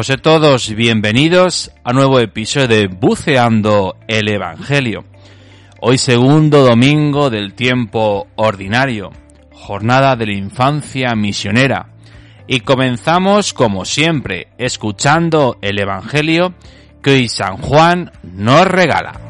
Pues a todos bienvenidos a nuevo episodio de Buceando el Evangelio. Hoy segundo domingo del tiempo ordinario, jornada de la infancia misionera. Y comenzamos como siempre, escuchando el Evangelio que hoy San Juan nos regala.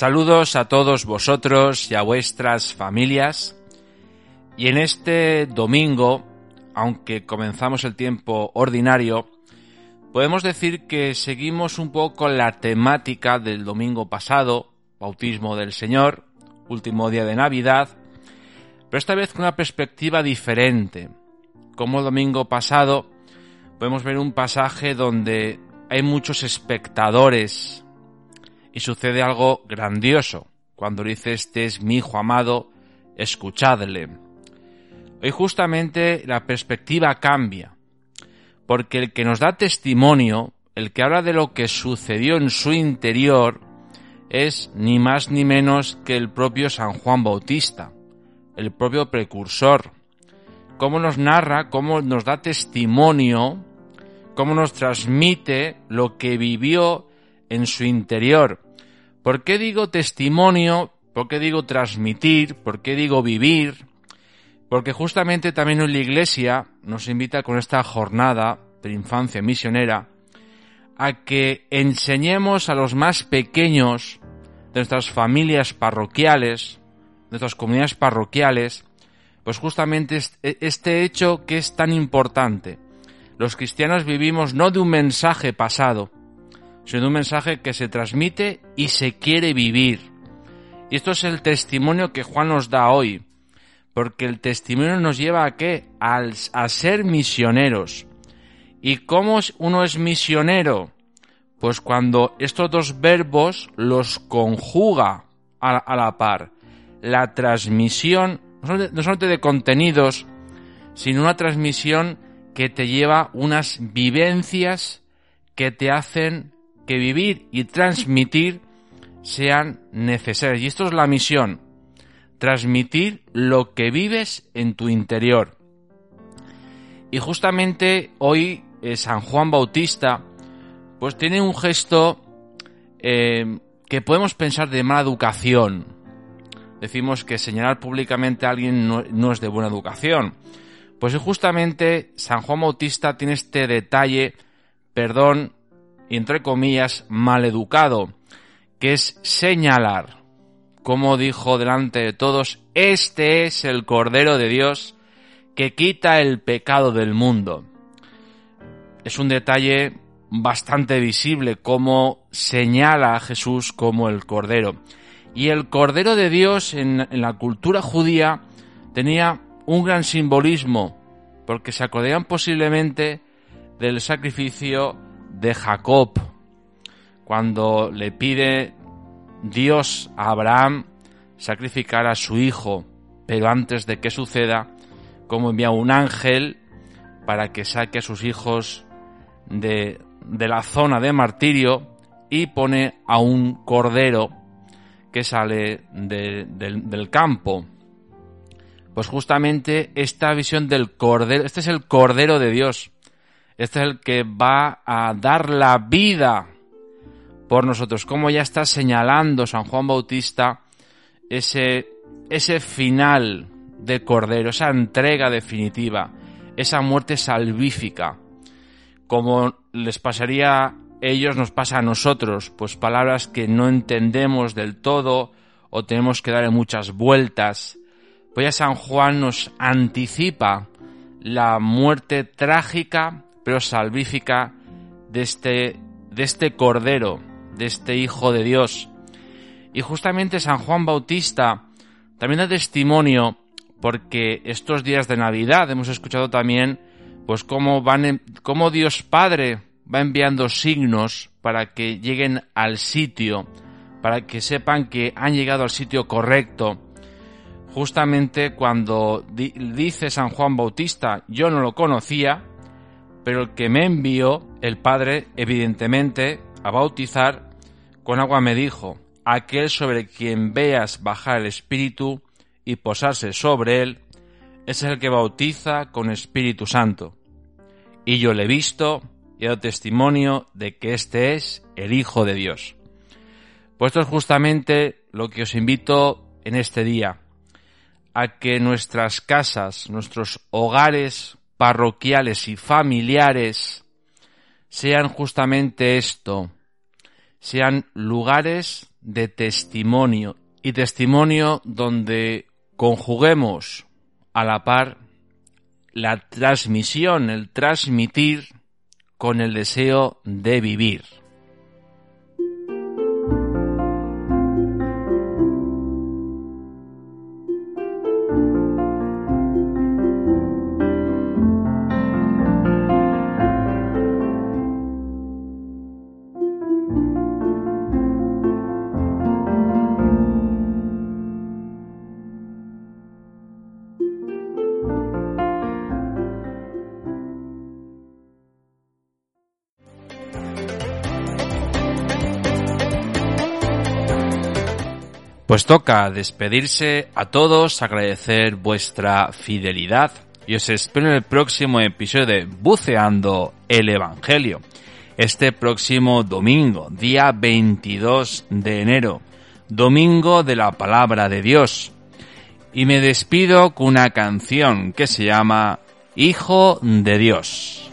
Saludos a todos vosotros y a vuestras familias. Y en este domingo, aunque comenzamos el tiempo ordinario, podemos decir que seguimos un poco la temática del domingo pasado, bautismo del Señor, último día de Navidad, pero esta vez con una perspectiva diferente. Como el domingo pasado, podemos ver un pasaje donde hay muchos espectadores y sucede algo grandioso cuando dice este es mi hijo amado, escuchadle. Hoy justamente la perspectiva cambia, porque el que nos da testimonio, el que habla de lo que sucedió en su interior, es ni más ni menos que el propio San Juan Bautista, el propio precursor. Cómo nos narra, cómo nos da testimonio, cómo nos transmite lo que vivió en su interior. ¿Por qué digo testimonio? ¿Por qué digo transmitir? ¿Por qué digo vivir? Porque justamente también en la Iglesia nos invita con esta jornada de infancia misionera a que enseñemos a los más pequeños de nuestras familias parroquiales, de nuestras comunidades parroquiales, pues justamente este hecho que es tan importante. Los cristianos vivimos no de un mensaje pasado, sino un mensaje que se transmite y se quiere vivir. Y esto es el testimonio que Juan nos da hoy, porque el testimonio nos lleva a qué? a ser misioneros. ¿Y cómo uno es misionero? Pues cuando estos dos verbos los conjuga a, la par. La transmisión, no solamente de contenidos, sino una transmisión que te lleva unas vivencias que te hacen que vivir y transmitir sean necesarias. Y esto es la misión, transmitir lo que vives en tu interior. Y justamente hoy eh, San Juan Bautista pues tiene un gesto eh, que podemos pensar de mala educación. decimos que señalar públicamente a alguien no, no es de buena educación. Pues justamente San Juan Bautista tiene este detalle, perdón, entre comillas, maleducado, que es señalar, como dijo delante de todos, este es el Cordero de Dios que quita el pecado del mundo. Es un detalle bastante visible como señala a Jesús como el Cordero. Y el Cordero de Dios en, la cultura judía tenía un gran simbolismo, porque se acordarían posiblemente del sacrificio de Jacob, cuando le pide Dios a Abraham sacrificar a su hijo, pero antes de que suceda, como envía un ángel para que saque a sus hijos de, de la zona de martirio y pone a un cordero que sale de- del- del campo. Pues justamente esta visión del cordero, este es el cordero de Dios, este es el que va a dar la vida por nosotros, como ya está señalando San Juan Bautista ese, ese final de cordero, esa entrega definitiva, esa muerte salvífica, como les pasaría a ellos, nos pasa a nosotros, pues palabras que no entendemos del todo o tenemos que darle muchas vueltas. Pues ya San Juan nos anticipa la muerte trágica pero salvífica de este, de este cordero, de este Hijo de Dios. Y justamente San Juan Bautista también da testimonio porque estos días de Navidad hemos escuchado también pues cómo van cómo Dios Padre va enviando signos para que lleguen al sitio, para que sepan que han llegado al sitio correcto. Justamente cuando di- dice San Juan Bautista, yo no lo conocía, pero el que me envió, el Padre, evidentemente, a bautizar con agua me dijo, aquel sobre quien veas bajar el Espíritu y posarse sobre él, es el que bautiza con Espíritu Santo. Y yo le he visto y he dado testimonio de que este es el Hijo de Dios. Pues esto es justamente lo que os invito en este día, a que nuestras casas, nuestros hogares parroquiales y familiares sean justamente esto, sean lugares de testimonio y testimonio donde conjuguemos a la par la transmisión, el transmitir con el deseo de vivir. Pues toca despedirse a todos, agradecer vuestra fidelidad y os espero en el próximo episodio de Buceando el Evangelio. Este próximo domingo, día 22 de enero, domingo de la palabra de Dios. Y me despido con una canción que se llama Hijo de Dios.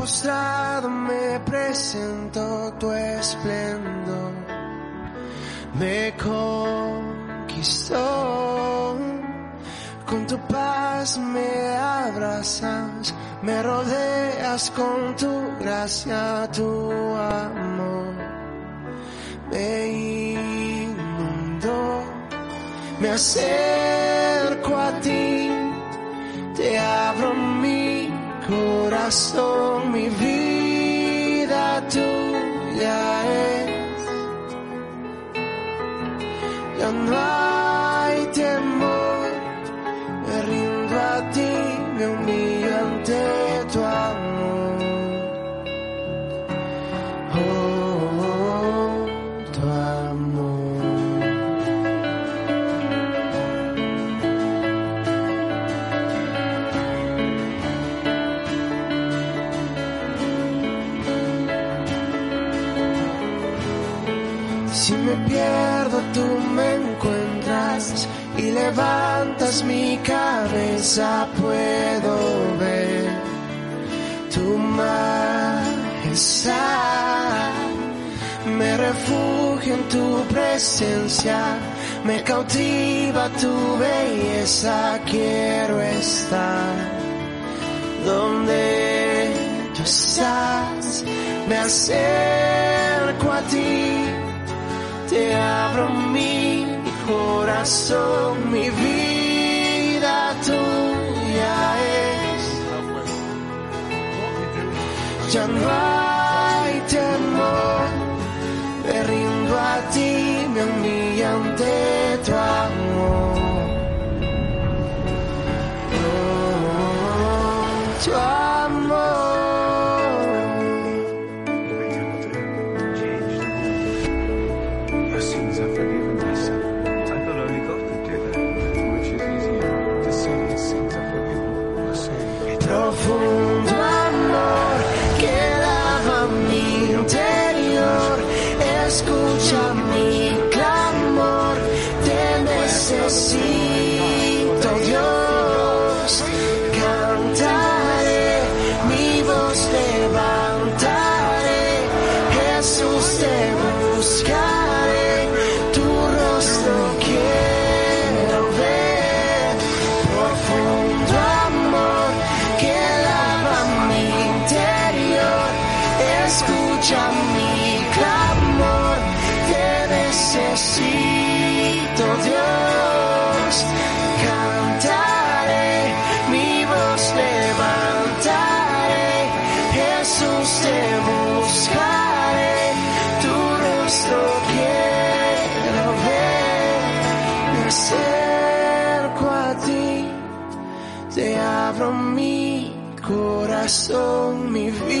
Postrado me presento tu esplendor. Me conquistó, con tu paz me abrazas, me rodeas con tu gracia, tu amor. Me inundó, me acerco corazón, mi vida tuya es. Ya no hay temor, me rindo a ti, me humillo tú me encuentras y levantas mi cabeza, puedo ver tu majestad. Me refugio en tu presencia, me cautiva tu belleza, quiero estar donde tú estás, me acerco a ti te abro mi corazón, mi vida tuya es. Ya no necesito, Dios. Cantaré, mi voz levantaré, corazón, mi vida